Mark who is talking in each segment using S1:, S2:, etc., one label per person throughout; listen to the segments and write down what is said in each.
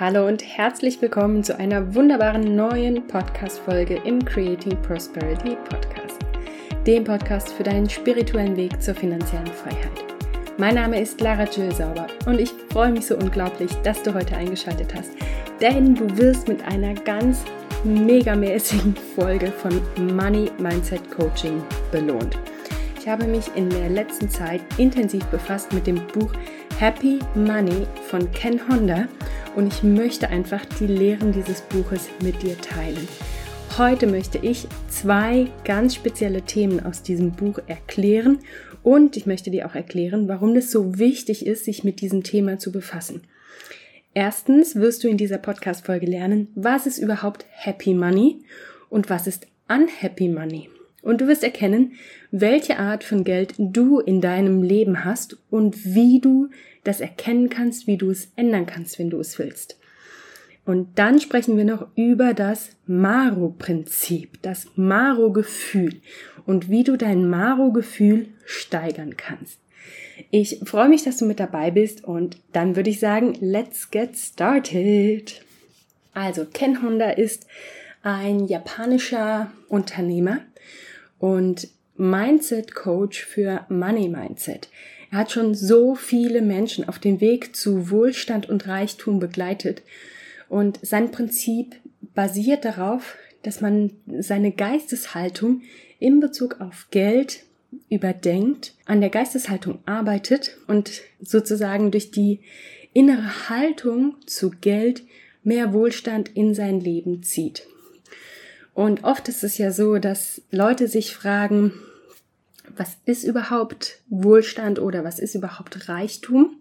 S1: Hallo und herzlich willkommen zu einer wunderbaren neuen Podcast-Folge im Creating Prosperity Podcast, dem Podcast für deinen spirituellen Weg zur finanziellen Freiheit. Mein Name ist Lara Jill Sauber und ich freue mich so unglaublich, dass du heute eingeschaltet hast, denn du wirst mit einer ganz megamäßigen Folge von Money Mindset Coaching belohnt. Ich habe mich in der letzten Zeit intensiv befasst mit dem Buch Happy Money von Ken Honda und ich möchte einfach die Lehren dieses Buches mit dir teilen. Heute möchte ich zwei ganz spezielle Themen aus diesem Buch erklären und ich möchte dir auch erklären, warum es so wichtig ist, sich mit diesem Thema zu befassen. Erstens wirst du in dieser Podcast-Folge lernen, was ist überhaupt Happy Money und was ist Unhappy Money. Und du wirst erkennen, welche Art von Geld du in deinem Leben hast und wie du das erkennen kannst, wie du es ändern kannst, wenn du es willst. Und dann sprechen wir noch über das Maro-Prinzip, das Maro-Gefühl und wie du dein Maro-Gefühl steigern kannst. Ich freue mich, dass du mit dabei bist und dann würde ich sagen, let's get started. Also, Ken Honda ist ein japanischer Unternehmer und Mindset Coach für Money Mindset. Er hat schon so viele Menschen auf dem Weg zu Wohlstand und Reichtum begleitet. Und sein Prinzip basiert darauf, dass man seine Geisteshaltung in Bezug auf Geld überdenkt, an der Geisteshaltung arbeitet und sozusagen durch die innere Haltung zu Geld mehr Wohlstand in sein Leben zieht. Und oft ist es ja so, dass Leute sich fragen, was ist überhaupt Wohlstand oder was ist überhaupt Reichtum?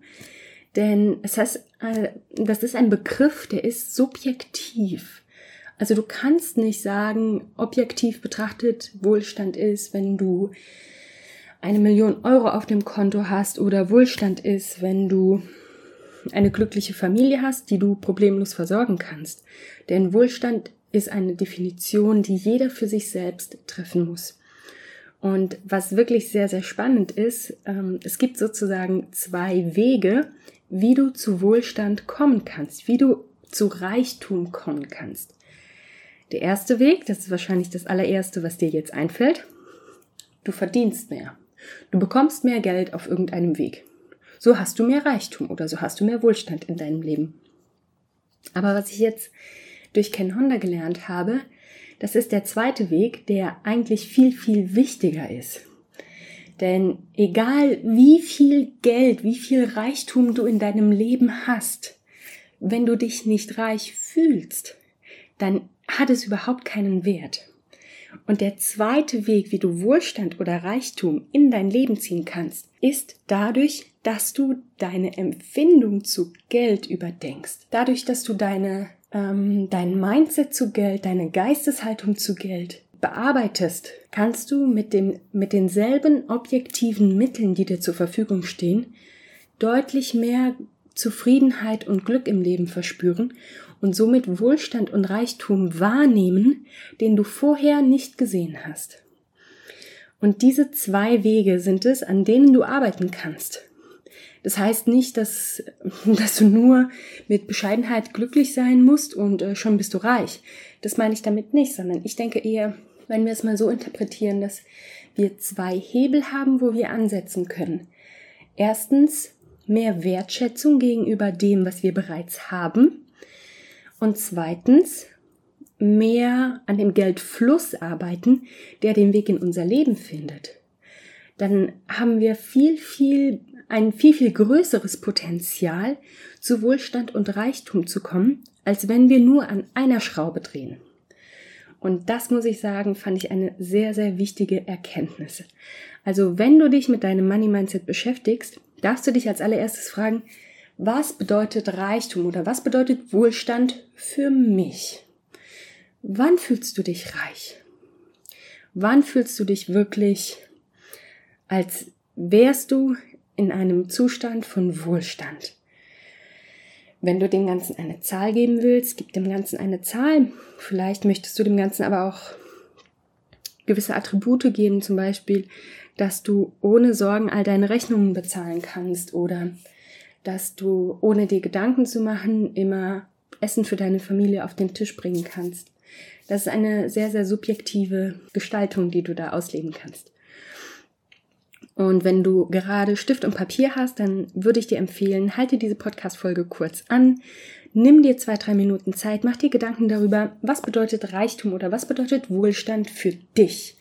S1: Denn es heißt, äh, das ist ein Begriff, der ist subjektiv. Also du kannst nicht sagen, objektiv betrachtet Wohlstand ist, wenn du eine Million Euro auf dem Konto hast oder Wohlstand ist, wenn du eine glückliche Familie hast, die du problemlos versorgen kannst. Denn Wohlstand ist eine Definition, die jeder für sich selbst treffen muss. Und was wirklich sehr, sehr spannend ist, ähm, es gibt sozusagen zwei Wege, wie du zu Wohlstand kommen kannst, wie du zu Reichtum kommen kannst. Der erste Weg, das ist wahrscheinlich das allererste, was dir jetzt einfällt, du verdienst mehr. Du bekommst mehr Geld auf irgendeinem Weg. So hast du mehr Reichtum oder so hast du mehr Wohlstand in deinem Leben. Aber was ich jetzt durch Ken Honda gelernt habe, das ist der zweite Weg, der eigentlich viel, viel wichtiger ist. Denn egal wie viel Geld, wie viel Reichtum du in deinem Leben hast, wenn du dich nicht reich fühlst, dann hat es überhaupt keinen Wert. Und der zweite Weg, wie du Wohlstand oder Reichtum in dein Leben ziehen kannst, ist dadurch, dass du deine Empfindung zu Geld überdenkst. Dadurch, dass du deine ähm, dein Mindset zu Geld, deine Geisteshaltung zu Geld bearbeitest, kannst du mit, dem, mit denselben objektiven Mitteln, die dir zur Verfügung stehen, deutlich mehr Zufriedenheit und Glück im Leben verspüren und somit Wohlstand und Reichtum wahrnehmen, den du vorher nicht gesehen hast. Und diese zwei Wege sind es, an denen du arbeiten kannst. Das heißt nicht, dass, dass du nur mit Bescheidenheit glücklich sein musst und äh, schon bist du reich. Das meine ich damit nicht, sondern ich denke eher, wenn wir es mal so interpretieren, dass wir zwei Hebel haben, wo wir ansetzen können. Erstens mehr Wertschätzung gegenüber dem, was wir bereits haben. Und zweitens mehr an dem Geldfluss arbeiten, der den Weg in unser Leben findet. Dann haben wir viel, viel ein viel, viel größeres Potenzial, zu Wohlstand und Reichtum zu kommen, als wenn wir nur an einer Schraube drehen. Und das muss ich sagen, fand ich eine sehr, sehr wichtige Erkenntnis. Also wenn du dich mit deinem Money Mindset beschäftigst, darfst du dich als allererstes fragen, was bedeutet Reichtum oder was bedeutet Wohlstand für mich? Wann fühlst du dich reich? Wann fühlst du dich wirklich, als wärst du in einem Zustand von Wohlstand. Wenn du dem Ganzen eine Zahl geben willst, gib dem Ganzen eine Zahl. Vielleicht möchtest du dem Ganzen aber auch gewisse Attribute geben, zum Beispiel, dass du ohne Sorgen all deine Rechnungen bezahlen kannst oder dass du ohne dir Gedanken zu machen immer Essen für deine Familie auf den Tisch bringen kannst. Das ist eine sehr, sehr subjektive Gestaltung, die du da ausleben kannst. Und wenn du gerade Stift und Papier hast, dann würde ich dir empfehlen, halte diese Podcast-Folge kurz an, nimm dir zwei, drei Minuten Zeit, mach dir Gedanken darüber, was bedeutet Reichtum oder was bedeutet Wohlstand für dich.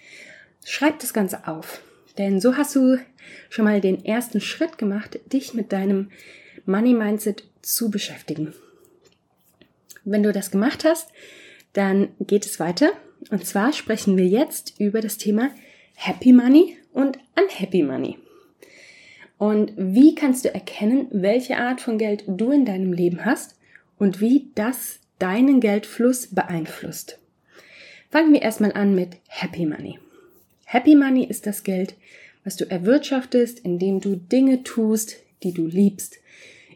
S1: Schreib das Ganze auf. Denn so hast du schon mal den ersten Schritt gemacht, dich mit deinem Money Mindset zu beschäftigen. Wenn du das gemacht hast, dann geht es weiter. Und zwar sprechen wir jetzt über das Thema Happy Money und Unhappy Money. Und wie kannst du erkennen, welche Art von Geld du in deinem Leben hast und wie das deinen Geldfluss beeinflusst? Fangen wir erstmal an mit Happy Money. Happy Money ist das Geld, was du erwirtschaftest, indem du Dinge tust, die du liebst,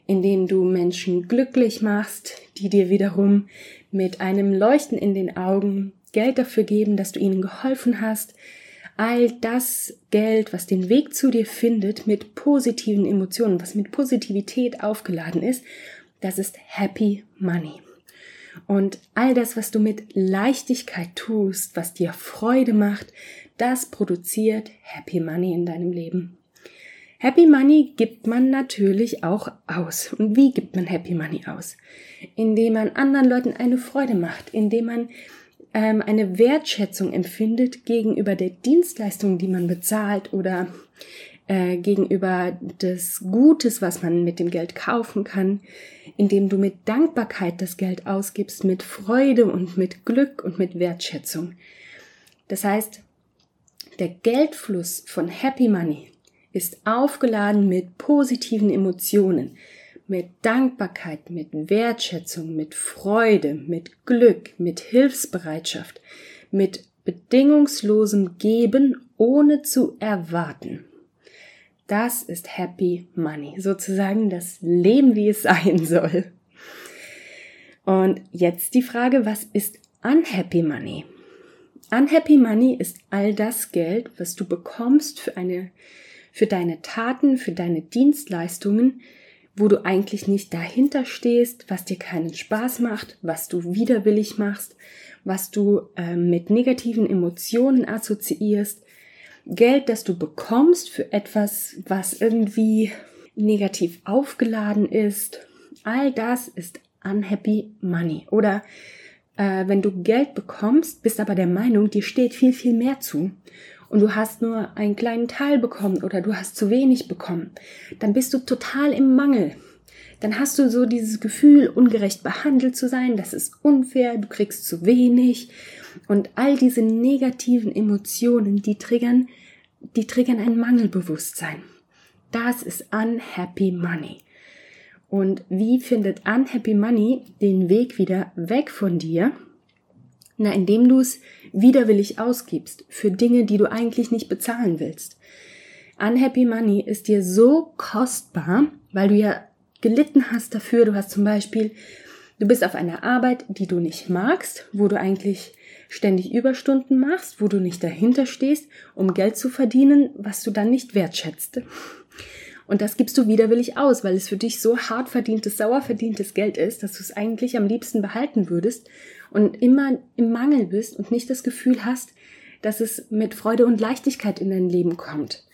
S1: indem du Menschen glücklich machst, die dir wiederum mit einem Leuchten in den Augen Geld dafür geben, dass du ihnen geholfen hast. All das Geld, was den Weg zu dir findet, mit positiven Emotionen, was mit Positivität aufgeladen ist, das ist Happy Money. Und all das, was du mit Leichtigkeit tust, was dir Freude macht, das produziert Happy Money in deinem Leben. Happy Money gibt man natürlich auch aus. Und wie gibt man Happy Money aus? Indem man anderen Leuten eine Freude macht, indem man ähm, eine Wertschätzung empfindet gegenüber der Dienstleistung, die man bezahlt oder äh, gegenüber des Gutes, was man mit dem Geld kaufen kann, indem du mit Dankbarkeit das Geld ausgibst, mit Freude und mit Glück und mit Wertschätzung. Das heißt, der Geldfluss von Happy Money ist aufgeladen mit positiven Emotionen, mit Dankbarkeit, mit Wertschätzung, mit Freude, mit Glück, mit Hilfsbereitschaft, mit bedingungslosem Geben, ohne zu erwarten. Das ist Happy Money, sozusagen das Leben, wie es sein soll. Und jetzt die Frage, was ist Unhappy Money? Unhappy Money ist all das Geld, was du bekommst für eine, für deine Taten, für deine Dienstleistungen, wo du eigentlich nicht dahinter stehst, was dir keinen Spaß macht, was du widerwillig machst, was du äh, mit negativen Emotionen assoziierst. Geld, das du bekommst für etwas, was irgendwie negativ aufgeladen ist. All das ist unhappy money. Oder äh, wenn du Geld bekommst, bist aber der Meinung, dir steht viel, viel mehr zu und du hast nur einen kleinen Teil bekommen oder du hast zu wenig bekommen, dann bist du total im Mangel. Dann hast du so dieses Gefühl, ungerecht behandelt zu sein, das ist unfair, du kriegst zu wenig und all diese negativen Emotionen, die triggern, die triggern ein Mangelbewusstsein. Das ist unhappy money. Und wie findet Unhappy Money den Weg wieder weg von dir? Na, indem du es widerwillig ausgibst für Dinge, die du eigentlich nicht bezahlen willst. Unhappy Money ist dir so kostbar, weil du ja gelitten hast dafür. Du hast zum Beispiel, du bist auf einer Arbeit, die du nicht magst, wo du eigentlich ständig Überstunden machst, wo du nicht dahinter stehst, um Geld zu verdienen, was du dann nicht wertschätzt. Und das gibst du widerwillig aus, weil es für dich so hart verdientes, sauer verdientes Geld ist, dass du es eigentlich am liebsten behalten würdest und immer im Mangel bist und nicht das Gefühl hast, dass es mit Freude und Leichtigkeit in dein Leben kommt.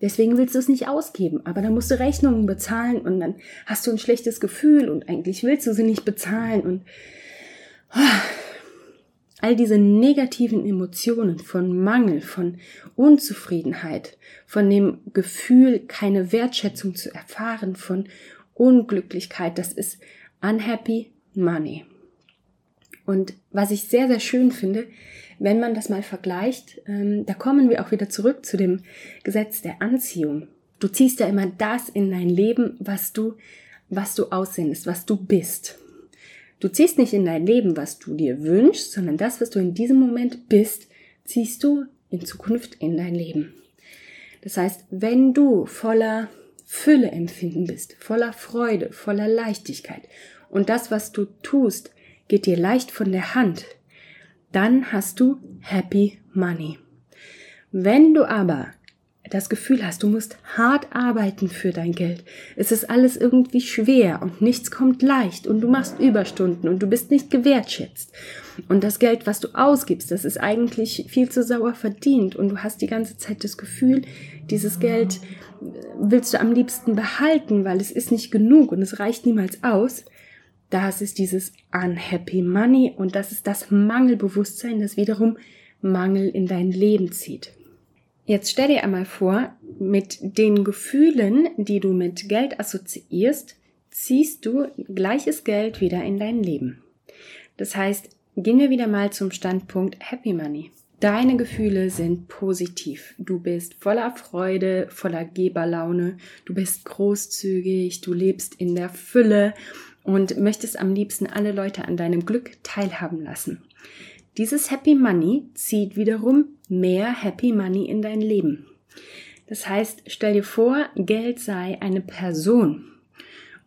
S1: Deswegen willst du es nicht ausgeben, aber dann musst du Rechnungen bezahlen und dann hast du ein schlechtes Gefühl und eigentlich willst du sie nicht bezahlen und oh, all diese negativen Emotionen von Mangel, von Unzufriedenheit, von dem Gefühl, keine Wertschätzung zu erfahren, von Unglücklichkeit, das ist unhappy money. Und was ich sehr, sehr schön finde, wenn man das mal vergleicht, ähm, da kommen wir auch wieder zurück zu dem Gesetz der Anziehung. Du ziehst ja immer das in dein Leben, was du, was du aussendest, was du bist. Du ziehst nicht in dein Leben, was du dir wünschst, sondern das, was du in diesem Moment bist, ziehst du in Zukunft in dein Leben. Das heißt, wenn du voller Fülle empfinden bist, voller Freude, voller Leichtigkeit und das, was du tust, geht dir leicht von der Hand, dann hast du Happy Money. Wenn du aber das Gefühl hast, du musst hart arbeiten für dein Geld. Es ist alles irgendwie schwer und nichts kommt leicht und du machst Überstunden und du bist nicht gewertschätzt. Und das Geld, was du ausgibst, das ist eigentlich viel zu sauer verdient und du hast die ganze Zeit das Gefühl, dieses Geld willst du am liebsten behalten, weil es ist nicht genug und es reicht niemals aus. Das ist dieses unhappy money und das ist das Mangelbewusstsein, das wiederum Mangel in dein Leben zieht. Jetzt stell dir einmal vor, mit den Gefühlen, die du mit Geld assoziierst, ziehst du gleiches Geld wieder in dein Leben. Das heißt, gehen wir wieder mal zum Standpunkt Happy Money. Deine Gefühle sind positiv. Du bist voller Freude, voller Geberlaune, du bist großzügig, du lebst in der Fülle und möchtest am liebsten alle Leute an deinem Glück teilhaben lassen. Dieses Happy Money zieht wiederum mehr Happy Money in dein Leben. Das heißt, stell dir vor, Geld sei eine Person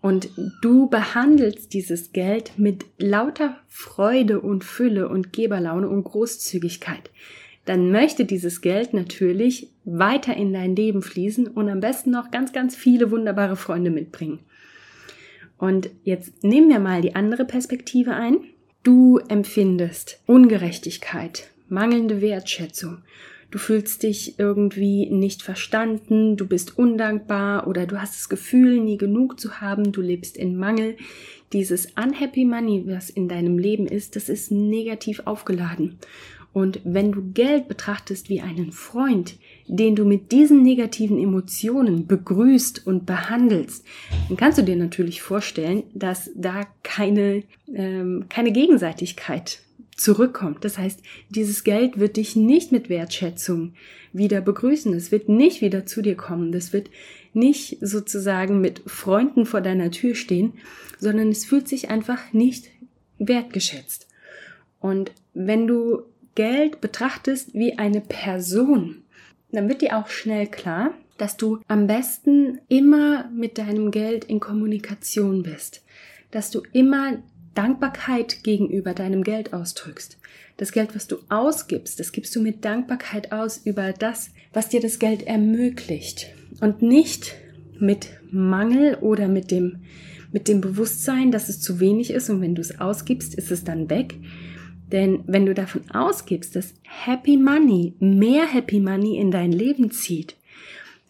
S1: und du behandelst dieses Geld mit lauter Freude und Fülle und Geberlaune und Großzügigkeit. Dann möchte dieses Geld natürlich weiter in dein Leben fließen und am besten noch ganz, ganz viele wunderbare Freunde mitbringen. Und jetzt nehmen wir mal die andere Perspektive ein. Du empfindest Ungerechtigkeit, mangelnde Wertschätzung. Du fühlst dich irgendwie nicht verstanden, du bist undankbar oder du hast das Gefühl, nie genug zu haben, du lebst in Mangel. Dieses Unhappy Money, was in deinem Leben ist, das ist negativ aufgeladen. Und wenn du Geld betrachtest wie einen Freund, den du mit diesen negativen Emotionen begrüßt und behandelst, dann kannst du dir natürlich vorstellen, dass da keine, ähm, keine Gegenseitigkeit zurückkommt. Das heißt, dieses Geld wird dich nicht mit Wertschätzung wieder begrüßen. Es wird nicht wieder zu dir kommen. Das wird nicht sozusagen mit Freunden vor deiner Tür stehen, sondern es fühlt sich einfach nicht wertgeschätzt. Und wenn du Geld betrachtest wie eine Person, dann wird dir auch schnell klar, dass du am besten immer mit deinem Geld in Kommunikation bist, dass du immer Dankbarkeit gegenüber deinem Geld ausdrückst. Das Geld, was du ausgibst, das gibst du mit Dankbarkeit aus über das, was dir das Geld ermöglicht. Und nicht mit Mangel oder mit dem mit dem Bewusstsein, dass es zu wenig ist und wenn du es ausgibst, ist es dann weg, denn wenn du davon ausgibst, dass Happy Money, mehr Happy Money in dein Leben zieht,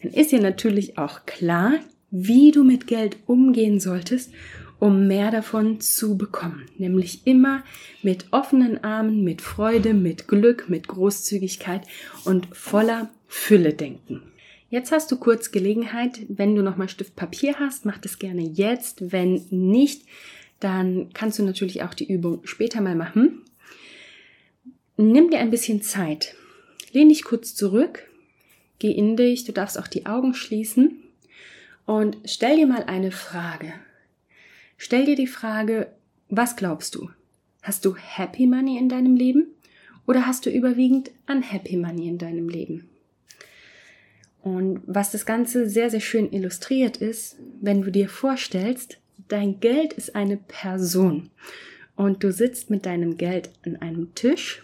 S1: dann ist dir natürlich auch klar, wie du mit Geld umgehen solltest, um mehr davon zu bekommen. Nämlich immer mit offenen Armen, mit Freude, mit Glück, mit Großzügigkeit und voller Fülle denken. Jetzt hast du kurz Gelegenheit, wenn du nochmal Stift Papier hast, mach das gerne jetzt. Wenn nicht, dann kannst du natürlich auch die Übung später mal machen. Nimm dir ein bisschen Zeit. Lehn dich kurz zurück, geh in dich, du darfst auch die Augen schließen und stell dir mal eine Frage. Stell dir die Frage, was glaubst du? Hast du Happy Money in deinem Leben oder hast du überwiegend Unhappy Money in deinem Leben? Und was das Ganze sehr, sehr schön illustriert ist, wenn du dir vorstellst, dein Geld ist eine Person und du sitzt mit deinem Geld an einem Tisch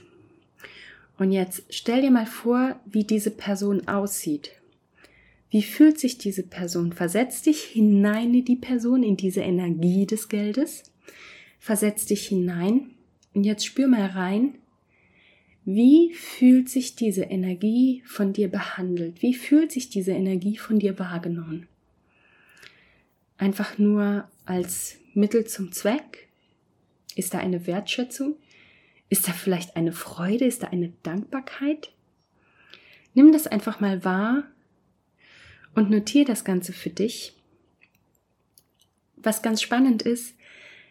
S1: und jetzt stell dir mal vor, wie diese Person aussieht. Wie fühlt sich diese Person? Versetz dich hinein in die Person, in diese Energie des Geldes. Versetz dich hinein und jetzt spür mal rein, wie fühlt sich diese Energie von dir behandelt? Wie fühlt sich diese Energie von dir wahrgenommen? Einfach nur als Mittel zum Zweck? Ist da eine Wertschätzung? Ist da vielleicht eine Freude? Ist da eine Dankbarkeit? Nimm das einfach mal wahr und notiere das Ganze für dich. Was ganz spannend ist,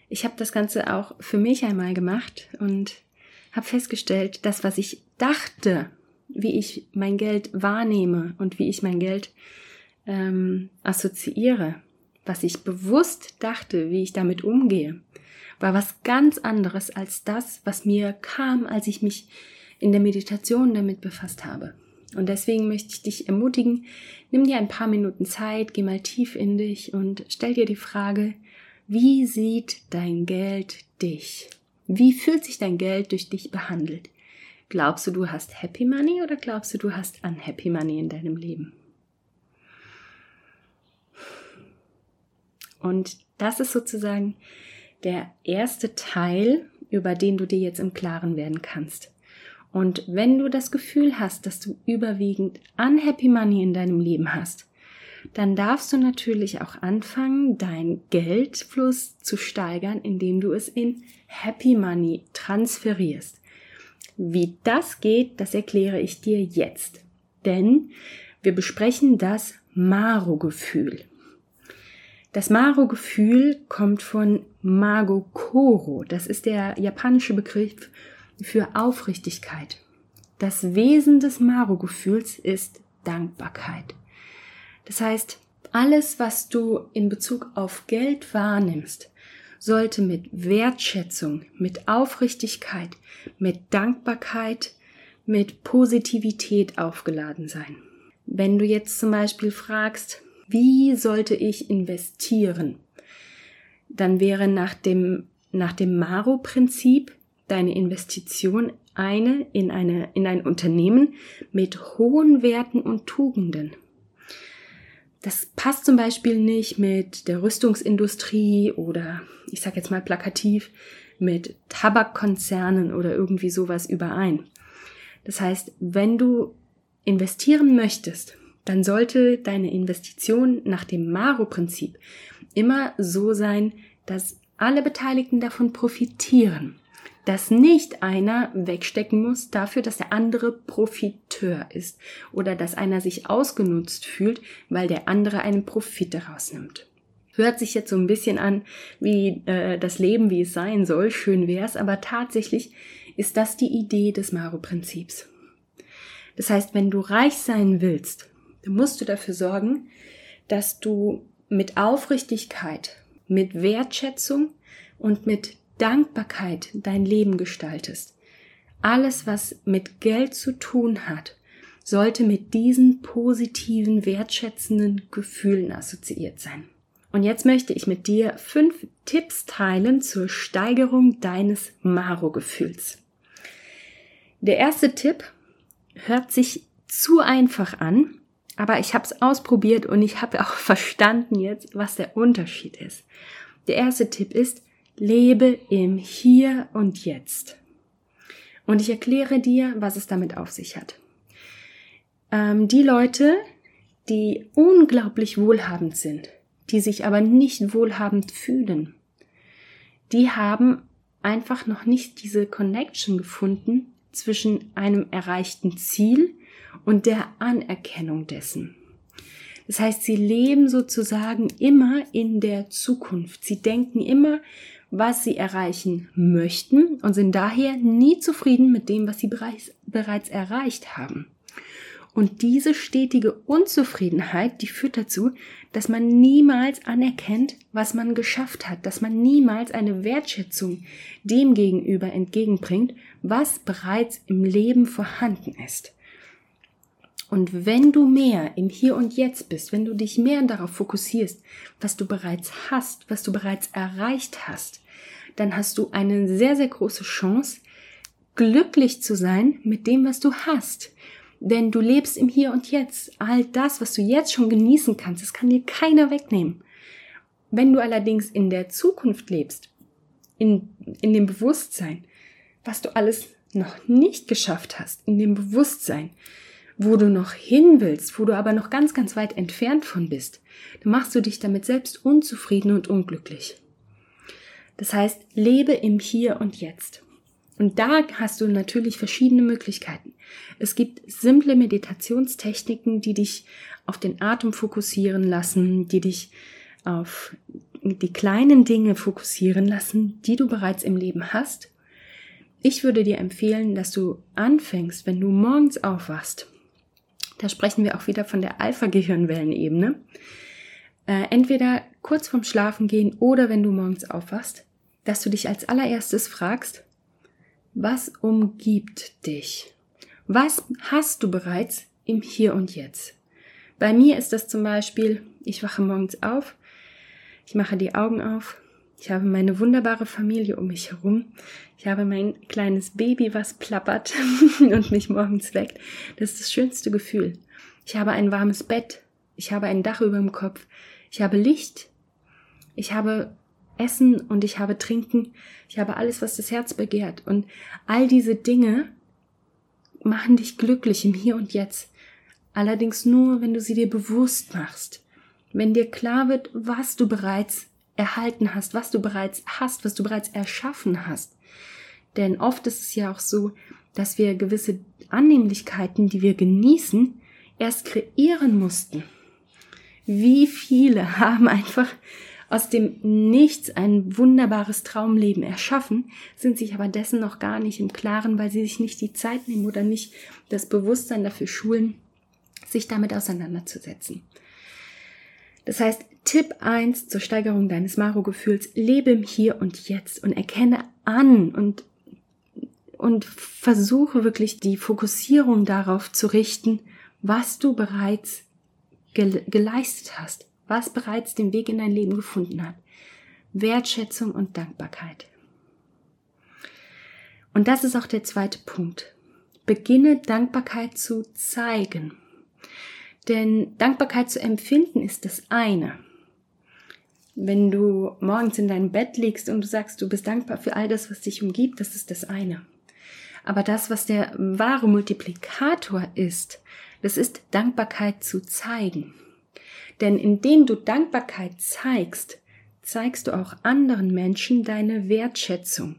S1: ich habe das Ganze auch für mich einmal gemacht und habe festgestellt, dass was ich dachte, wie ich mein Geld wahrnehme und wie ich mein Geld ähm, assoziiere, was ich bewusst dachte, wie ich damit umgehe, war was ganz anderes als das, was mir kam, als ich mich in der Meditation damit befasst habe. Und deswegen möchte ich dich ermutigen, nimm dir ein paar Minuten Zeit, geh mal tief in dich und stell dir die Frage, wie sieht dein Geld dich? Wie fühlt sich dein Geld durch dich behandelt? Glaubst du, du hast Happy Money oder glaubst du, du hast Unhappy Money in deinem Leben? Und das ist sozusagen der erste Teil, über den du dir jetzt im Klaren werden kannst. Und wenn du das Gefühl hast, dass du überwiegend unhappy money in deinem Leben hast, dann darfst du natürlich auch anfangen, deinen Geldfluss zu steigern, indem du es in Happy Money transferierst. Wie das geht, das erkläre ich dir jetzt. Denn wir besprechen das Maro-Gefühl. Das Maro-Gefühl kommt von Mago Koro. Das ist der japanische Begriff für Aufrichtigkeit. Das Wesen des Maro-Gefühls ist Dankbarkeit. Das heißt, alles, was du in Bezug auf Geld wahrnimmst, sollte mit Wertschätzung, mit Aufrichtigkeit, mit Dankbarkeit, mit Positivität aufgeladen sein. Wenn du jetzt zum Beispiel fragst, wie sollte ich investieren, dann wäre nach dem, nach dem Maro-Prinzip deine Investition eine in, eine in ein Unternehmen mit hohen Werten und Tugenden. Das passt zum Beispiel nicht mit der Rüstungsindustrie oder ich sage jetzt mal plakativ mit Tabakkonzernen oder irgendwie sowas überein. Das heißt, wenn du investieren möchtest, dann sollte deine Investition nach dem Maro-Prinzip immer so sein, dass alle Beteiligten davon profitieren dass nicht einer wegstecken muss dafür, dass der andere Profiteur ist oder dass einer sich ausgenutzt fühlt, weil der andere einen Profit daraus nimmt. Hört sich jetzt so ein bisschen an wie äh, das Leben, wie es sein soll, schön wär's, aber tatsächlich ist das die Idee des Maro-Prinzips. Das heißt, wenn du reich sein willst, musst du dafür sorgen, dass du mit Aufrichtigkeit, mit Wertschätzung und mit Dankbarkeit dein Leben gestaltest. Alles, was mit Geld zu tun hat, sollte mit diesen positiven, wertschätzenden Gefühlen assoziiert sein. Und jetzt möchte ich mit dir fünf Tipps teilen zur Steigerung deines Maro-Gefühls. Der erste Tipp hört sich zu einfach an, aber ich habe es ausprobiert und ich habe auch verstanden jetzt, was der Unterschied ist. Der erste Tipp ist, Lebe im Hier und Jetzt. Und ich erkläre dir, was es damit auf sich hat. Ähm, die Leute, die unglaublich wohlhabend sind, die sich aber nicht wohlhabend fühlen, die haben einfach noch nicht diese Connection gefunden zwischen einem erreichten Ziel und der Anerkennung dessen. Das heißt, sie leben sozusagen immer in der Zukunft. Sie denken immer, was sie erreichen möchten und sind daher nie zufrieden mit dem, was sie bereits, bereits erreicht haben. Und diese stetige Unzufriedenheit, die führt dazu, dass man niemals anerkennt, was man geschafft hat, dass man niemals eine Wertschätzung dem gegenüber entgegenbringt, was bereits im Leben vorhanden ist. Und wenn du mehr im Hier und Jetzt bist, wenn du dich mehr darauf fokussierst, was du bereits hast, was du bereits erreicht hast, dann hast du eine sehr, sehr große Chance, glücklich zu sein mit dem, was du hast. Denn du lebst im Hier und Jetzt. All das, was du jetzt schon genießen kannst, das kann dir keiner wegnehmen. Wenn du allerdings in der Zukunft lebst, in, in dem Bewusstsein, was du alles noch nicht geschafft hast, in dem Bewusstsein, wo du noch hin willst, wo du aber noch ganz, ganz weit entfernt von bist, dann machst du dich damit selbst unzufrieden und unglücklich. Das heißt, lebe im Hier und Jetzt. Und da hast du natürlich verschiedene Möglichkeiten. Es gibt simple Meditationstechniken, die dich auf den Atem fokussieren lassen, die dich auf die kleinen Dinge fokussieren lassen, die du bereits im Leben hast. Ich würde dir empfehlen, dass du anfängst, wenn du morgens aufwachst, da sprechen wir auch wieder von der Alpha-Gehirnwellenebene. Äh, entweder kurz vorm Schlafengehen oder wenn du morgens aufwachst, dass du dich als allererstes fragst, was umgibt dich? Was hast du bereits im Hier und Jetzt? Bei mir ist das zum Beispiel, ich wache morgens auf, ich mache die Augen auf ich habe meine wunderbare Familie um mich herum. Ich habe mein kleines Baby, was plappert und mich morgens weckt. Das ist das schönste Gefühl. Ich habe ein warmes Bett. Ich habe ein Dach über dem Kopf. Ich habe Licht. ich habe Essen und ich habe Trinken, ich habe alles, was das Herz begehrt. Und all diese Dinge machen dich glücklich im Hier und Jetzt. Allerdings nur, wenn du sie dir bewusst machst. Wenn dir klar wird, was du bereits erhalten hast, was du bereits hast, was du bereits erschaffen hast. Denn oft ist es ja auch so, dass wir gewisse Annehmlichkeiten, die wir genießen, erst kreieren mussten. Wie viele haben einfach aus dem Nichts ein wunderbares Traumleben erschaffen, sind sich aber dessen noch gar nicht im Klaren, weil sie sich nicht die Zeit nehmen oder nicht das Bewusstsein dafür schulen, sich damit auseinanderzusetzen. Das heißt, Tipp 1 zur Steigerung deines Maro-Gefühls, lebe im Hier und Jetzt und erkenne an und, und versuche wirklich die Fokussierung darauf zu richten, was du bereits ge geleistet hast, was bereits den Weg in dein Leben gefunden hat. Wertschätzung und Dankbarkeit. Und das ist auch der zweite Punkt. Beginne Dankbarkeit zu zeigen. Denn Dankbarkeit zu empfinden ist das eine. Wenn du morgens in deinem Bett liegst und du sagst, du bist dankbar für all das, was dich umgibt, das ist das eine. Aber das, was der wahre Multiplikator ist, das ist Dankbarkeit zu zeigen. Denn indem du Dankbarkeit zeigst, zeigst du auch anderen Menschen deine Wertschätzung.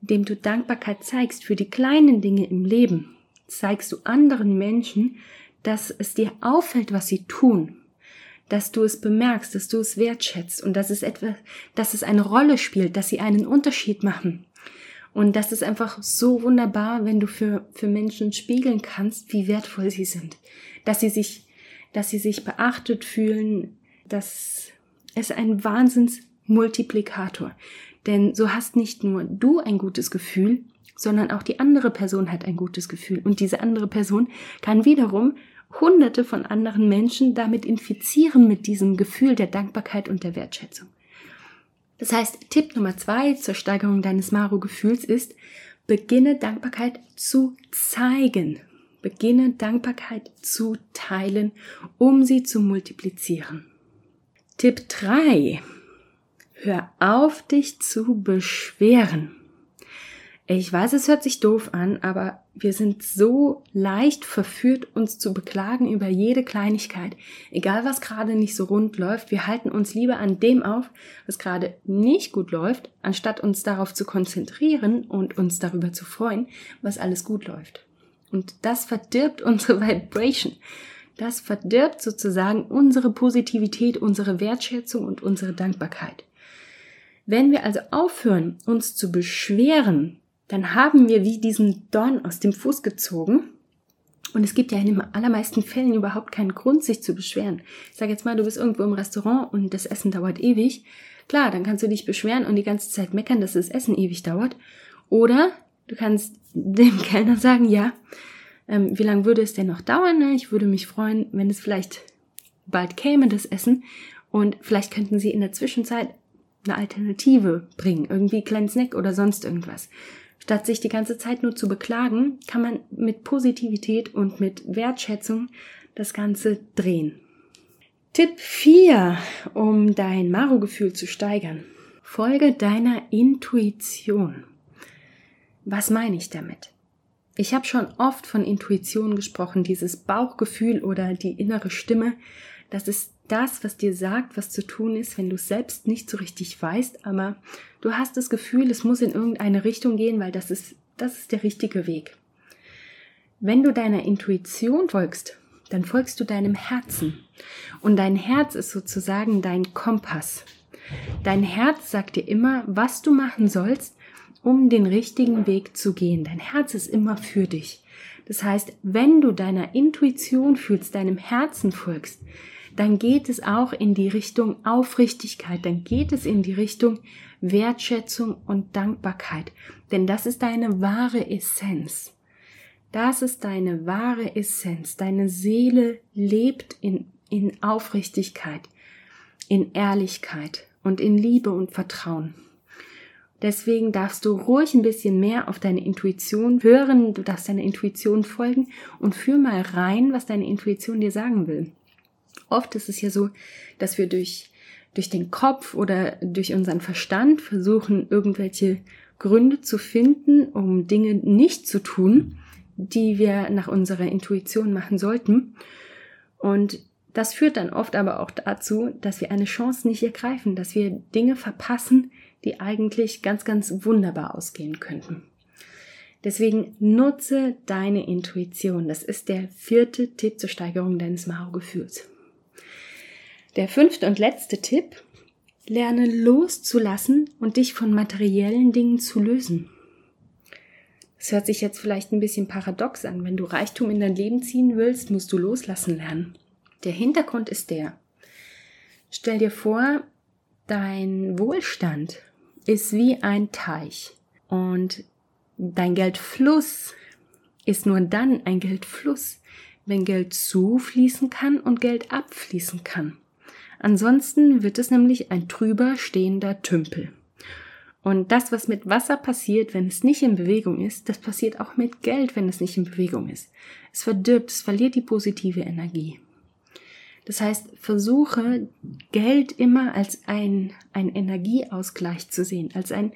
S1: Indem du Dankbarkeit zeigst für die kleinen Dinge im Leben, zeigst du anderen Menschen, dass es dir auffällt, was sie tun, dass du es bemerkst, dass du es wertschätzt und dass es etwas, dass es eine Rolle spielt, dass sie einen Unterschied machen. Und das ist einfach so wunderbar, wenn du für, für Menschen spiegeln kannst, wie wertvoll sie sind. Dass sie sich, dass sie sich beachtet fühlen, dass es ein Wahnsinnsmultiplikator. Denn so hast nicht nur du ein gutes Gefühl, sondern auch die andere Person hat ein gutes Gefühl. Und diese andere Person kann wiederum hunderte von anderen Menschen damit infizieren mit diesem Gefühl der Dankbarkeit und der Wertschätzung. Das heißt, Tipp Nummer zwei zur Steigerung deines Maro-Gefühls ist, beginne Dankbarkeit zu zeigen. Beginne Dankbarkeit zu teilen, um sie zu multiplizieren. Tipp drei: Hör auf, dich zu beschweren. Ich weiß, es hört sich doof an, aber wir sind so leicht verführt, uns zu beklagen über jede Kleinigkeit. Egal was gerade nicht so rund läuft, wir halten uns lieber an dem auf, was gerade nicht gut läuft, anstatt uns darauf zu konzentrieren und uns darüber zu freuen, was alles gut läuft. Und das verdirbt unsere Vibration. Das verdirbt sozusagen unsere Positivität, unsere Wertschätzung und unsere Dankbarkeit. Wenn wir also aufhören, uns zu beschweren, dann haben wir wie diesen Dorn aus dem Fuß gezogen. Und es gibt ja in den allermeisten Fällen überhaupt keinen Grund, sich zu beschweren. Ich sage jetzt mal, du bist irgendwo im Restaurant und das Essen dauert ewig. Klar, dann kannst du dich beschweren und die ganze Zeit meckern, dass das Essen ewig dauert. Oder du kannst dem Kellner sagen, ja, ähm, wie lange würde es denn noch dauern? Ne? Ich würde mich freuen, wenn es vielleicht bald käme, das Essen. Und vielleicht könnten sie in der Zwischenzeit eine Alternative bringen. Irgendwie kleinen Snack oder sonst irgendwas. Statt sich die ganze Zeit nur zu beklagen, kann man mit Positivität und mit Wertschätzung das Ganze drehen. Tipp 4, um dein Maro-Gefühl zu steigern. Folge deiner Intuition. Was meine ich damit? Ich habe schon oft von Intuition gesprochen, dieses Bauchgefühl oder die innere Stimme. Das ist das, was dir sagt, was zu tun ist, wenn du es selbst nicht so richtig weißt, aber du hast das Gefühl, es muss in irgendeine Richtung gehen, weil das ist, das ist der richtige Weg. Wenn du deiner Intuition folgst, dann folgst du deinem Herzen. Und dein Herz ist sozusagen dein Kompass. Dein Herz sagt dir immer, was du machen sollst, um den richtigen Weg zu gehen. Dein Herz ist immer für dich. Das heißt, wenn du deiner Intuition fühlst, deinem Herzen folgst, dann geht es auch in die Richtung Aufrichtigkeit, dann geht es in die Richtung Wertschätzung und Dankbarkeit, denn das ist deine wahre Essenz. Das ist deine wahre Essenz. Deine Seele lebt in, in Aufrichtigkeit, in Ehrlichkeit und in Liebe und Vertrauen. Deswegen darfst du ruhig ein bisschen mehr auf deine Intuition hören, du darfst deiner Intuition folgen und führ mal rein, was deine Intuition dir sagen will. Oft ist es ja so, dass wir durch durch den Kopf oder durch unseren Verstand versuchen, irgendwelche Gründe zu finden, um Dinge nicht zu tun, die wir nach unserer Intuition machen sollten. Und das führt dann oft aber auch dazu, dass wir eine Chance nicht ergreifen, dass wir Dinge verpassen, die eigentlich ganz, ganz wunderbar ausgehen könnten. Deswegen nutze deine Intuition. Das ist der vierte Tipp zur Steigerung deines Mao-Gefühls. Der fünfte und letzte Tipp, lerne loszulassen und dich von materiellen Dingen zu lösen. Das hört sich jetzt vielleicht ein bisschen paradox an. Wenn du Reichtum in dein Leben ziehen willst, musst du loslassen lernen. Der Hintergrund ist der. Stell dir vor, dein Wohlstand ist wie ein Teich und dein Geldfluss ist nur dann ein Geldfluss, wenn Geld zufließen kann und Geld abfließen kann. Ansonsten wird es nämlich ein trüber stehender Tümpel. Und das, was mit Wasser passiert, wenn es nicht in Bewegung ist, das passiert auch mit Geld, wenn es nicht in Bewegung ist. Es verdirbt, es verliert die positive Energie. Das heißt, versuche Geld immer als ein, ein Energieausgleich zu sehen, als ein,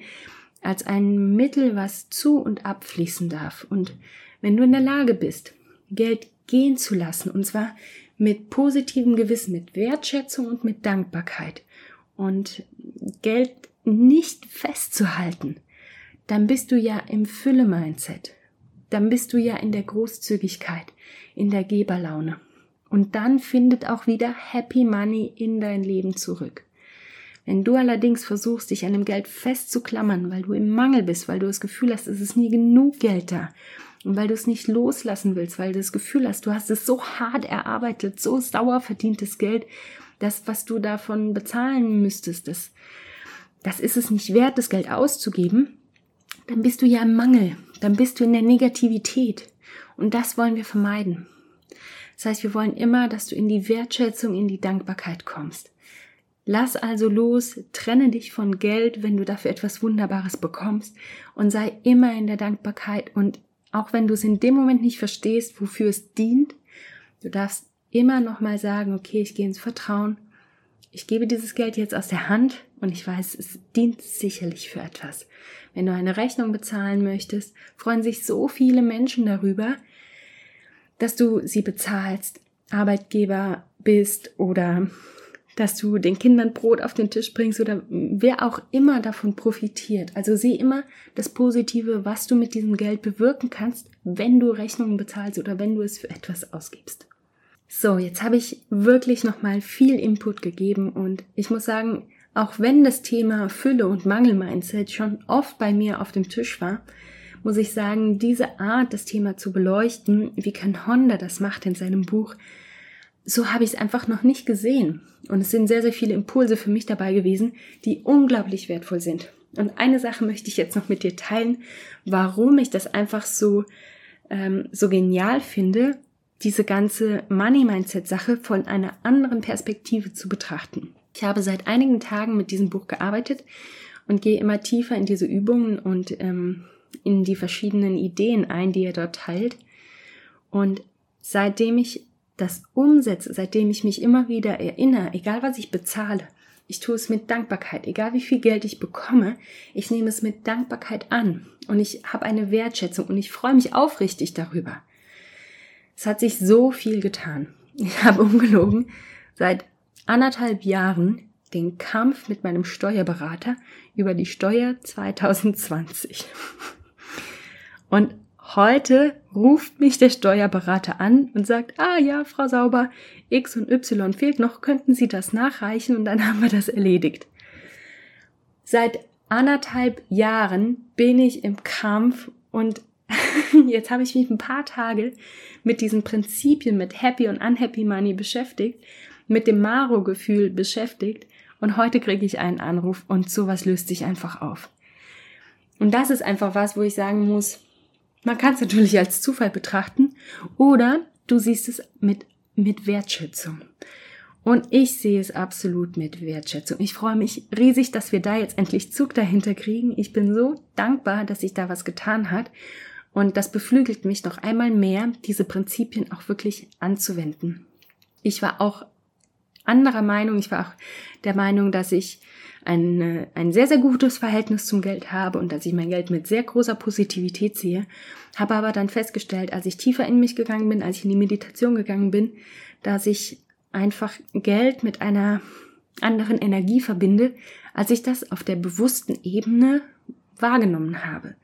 S1: als ein Mittel, was zu und abfließen darf. Und wenn du in der Lage bist, Geld gehen zu lassen, und zwar mit positivem Gewissen, mit Wertschätzung und mit Dankbarkeit und Geld nicht festzuhalten, dann bist du ja im Fülle-Mindset. Dann bist du ja in der Großzügigkeit, in der Geberlaune. Und dann findet auch wieder Happy Money in dein Leben zurück. Wenn du allerdings versuchst, dich an dem Geld festzuklammern, weil du im Mangel bist, weil du das Gefühl hast, es ist nie genug Geld da und weil du es nicht loslassen willst, weil du das Gefühl hast, du hast es so hart erarbeitet, so sauer verdientes Geld, das, was du davon bezahlen müsstest, das, das ist es nicht wert, das Geld auszugeben, dann bist du ja im Mangel, dann bist du in der Negativität. Und das wollen wir vermeiden. Das heißt, wir wollen immer, dass du in die Wertschätzung, in die Dankbarkeit kommst. Lass also los, trenne dich von Geld, wenn du dafür etwas Wunderbares bekommst und sei immer in der Dankbarkeit und auch wenn du es in dem Moment nicht verstehst, wofür es dient, du darfst immer noch mal sagen, okay, ich gehe ins Vertrauen. Ich gebe dieses Geld jetzt aus der Hand und ich weiß, es dient sicherlich für etwas. Wenn du eine Rechnung bezahlen möchtest, freuen sich so viele Menschen darüber, dass du sie bezahlst, Arbeitgeber bist oder dass du den Kindern Brot auf den Tisch bringst oder wer auch immer davon profitiert. Also sieh immer das Positive, was du mit diesem Geld bewirken kannst, wenn du Rechnungen bezahlst oder wenn du es für etwas ausgibst. So, jetzt habe ich wirklich nochmal viel Input gegeben und ich muss sagen, auch wenn das Thema Fülle und Mangel-Mindset schon oft bei mir auf dem Tisch war, muss ich sagen, diese Art, das Thema zu beleuchten, wie Ken Honda das macht in seinem Buch, so habe ich es einfach noch nicht gesehen. Und es sind sehr, sehr viele Impulse für mich dabei gewesen, die unglaublich wertvoll sind. Und eine Sache möchte ich jetzt noch mit dir teilen, warum ich das einfach so, ähm, so genial finde, diese ganze Money-Mindset-Sache von einer anderen Perspektive zu betrachten. Ich habe seit einigen Tagen mit diesem Buch gearbeitet und gehe immer tiefer in diese Übungen und ähm, in die verschiedenen Ideen ein, die er dort teilt. Und seitdem ich das umsetze, seitdem ich mich immer wieder erinnere, egal was ich bezahle, ich tue es mit Dankbarkeit, egal wie viel Geld ich bekomme, ich nehme es mit Dankbarkeit an und ich habe eine Wertschätzung und ich freue mich aufrichtig darüber. Es hat sich so viel getan. Ich habe ungelogen seit anderthalb Jahren den Kampf mit meinem Steuerberater über die Steuer 2020. Und heute ruft mich der Steuerberater an und sagt, ah ja, Frau Sauber, X und Y fehlt noch, könnten Sie das nachreichen und dann haben wir das erledigt. Seit anderthalb Jahren bin ich im Kampf und jetzt habe ich mich ein paar Tage mit diesen Prinzipien, mit Happy und Unhappy Money beschäftigt, mit dem Maro-Gefühl beschäftigt und heute kriege ich einen Anruf und sowas löst sich einfach auf. Und das ist einfach was, wo ich sagen muss, man kann es natürlich als Zufall betrachten oder du siehst es mit, mit Wertschätzung. Und ich sehe es absolut mit Wertschätzung. Ich freue mich riesig, dass wir da jetzt endlich Zug dahinter kriegen. Ich bin so dankbar, dass sich da was getan hat. Und das beflügelt mich noch einmal mehr, diese Prinzipien auch wirklich anzuwenden. Ich war auch anderer Meinung. Ich war auch der Meinung, dass ich ein, ein sehr, sehr gutes Verhältnis zum Geld habe und dass ich mein Geld mit sehr großer Positivität sehe. Habe aber dann festgestellt, als ich tiefer in mich gegangen bin, als ich in die Meditation gegangen bin, dass ich einfach Geld mit einer anderen Energie verbinde, als ich das auf der bewussten Ebene wahrgenommen habe.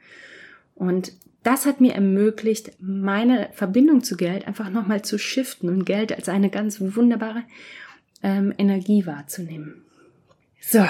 S1: Und das hat mir ermöglicht, meine Verbindung zu Geld einfach nochmal zu shiften und Geld als eine ganz wunderbare ähm, Energie wahrzunehmen. So,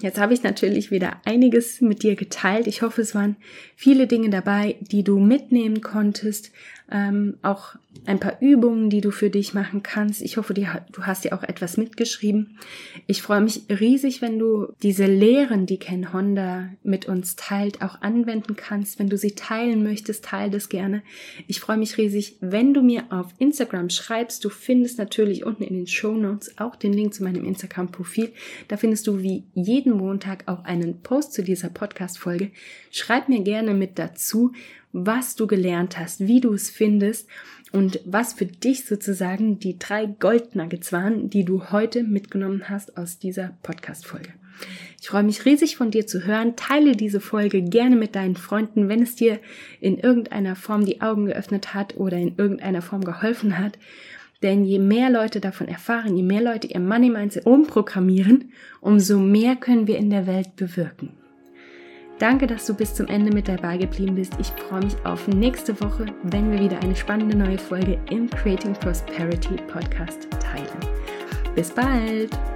S1: jetzt habe ich natürlich wieder einiges mit dir geteilt. Ich hoffe, es waren viele Dinge dabei, die du mitnehmen konntest, ähm, auch ein paar Übungen, die du für dich machen kannst. Ich hoffe, die, du hast dir auch etwas mitgeschrieben. Ich freue mich riesig, wenn du diese Lehren, die Ken Honda mit uns teilt, auch anwenden kannst. Wenn du sie teilen möchtest, teile das gerne. Ich freue mich riesig, wenn du mir auf Instagram schreibst. Du findest natürlich unten in den Show Notes auch den Link zu meinem Instagram-Profil. Da findest du wie jeden Montag auch einen Post zu dieser Podcast-Folge. Schreib mir gerne mit dazu was du gelernt hast, wie du es findest und was für dich sozusagen die drei Goldnuggets waren, die du heute mitgenommen hast aus dieser Podcast-Folge. Ich freue mich riesig von dir zu hören. Teile diese Folge gerne mit deinen Freunden, wenn es dir in irgendeiner Form die Augen geöffnet hat oder in irgendeiner Form geholfen hat. Denn je mehr Leute davon erfahren, je mehr Leute ihr Money Mindset umprogrammieren, umso mehr können wir in der Welt bewirken. Danke, dass du bis zum Ende mit dabei geblieben bist. Ich freue mich auf nächste Woche, wenn wir wieder eine spannende neue Folge im Creating Prosperity Podcast teilen. Bis bald!